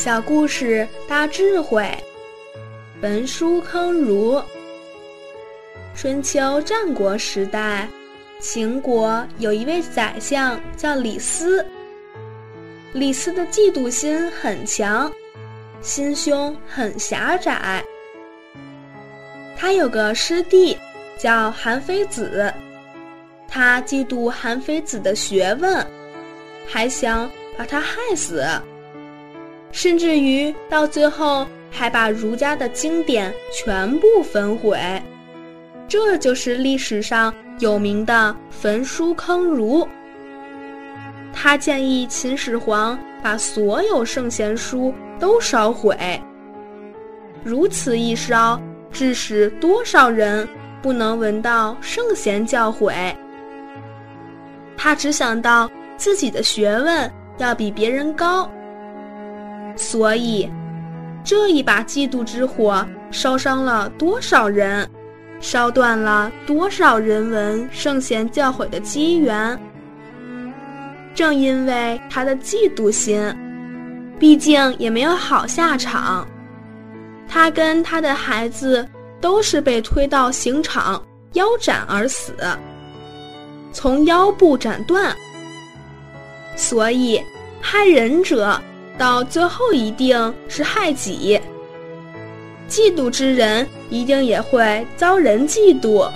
小故事大智慧，焚书坑儒。春秋战国时代，秦国有一位宰相叫李斯。李斯的嫉妒心很强，心胸很狭窄。他有个师弟叫韩非子，他嫉妒韩非子的学问，还想把他害死。甚至于到最后还把儒家的经典全部焚毁，这就是历史上有名的焚书坑儒。他建议秦始皇把所有圣贤书都烧毁，如此一烧，致使多少人不能闻到圣贤教诲。他只想到自己的学问要比别人高。所以，这一把嫉妒之火烧伤了多少人，烧断了多少人文圣贤教诲的机缘。正因为他的嫉妒心，毕竟也没有好下场。他跟他的孩子都是被推到刑场腰斩而死，从腰部斩断。所以，害人者。到最后一定是害己，嫉妒之人一定也会遭人嫉妒。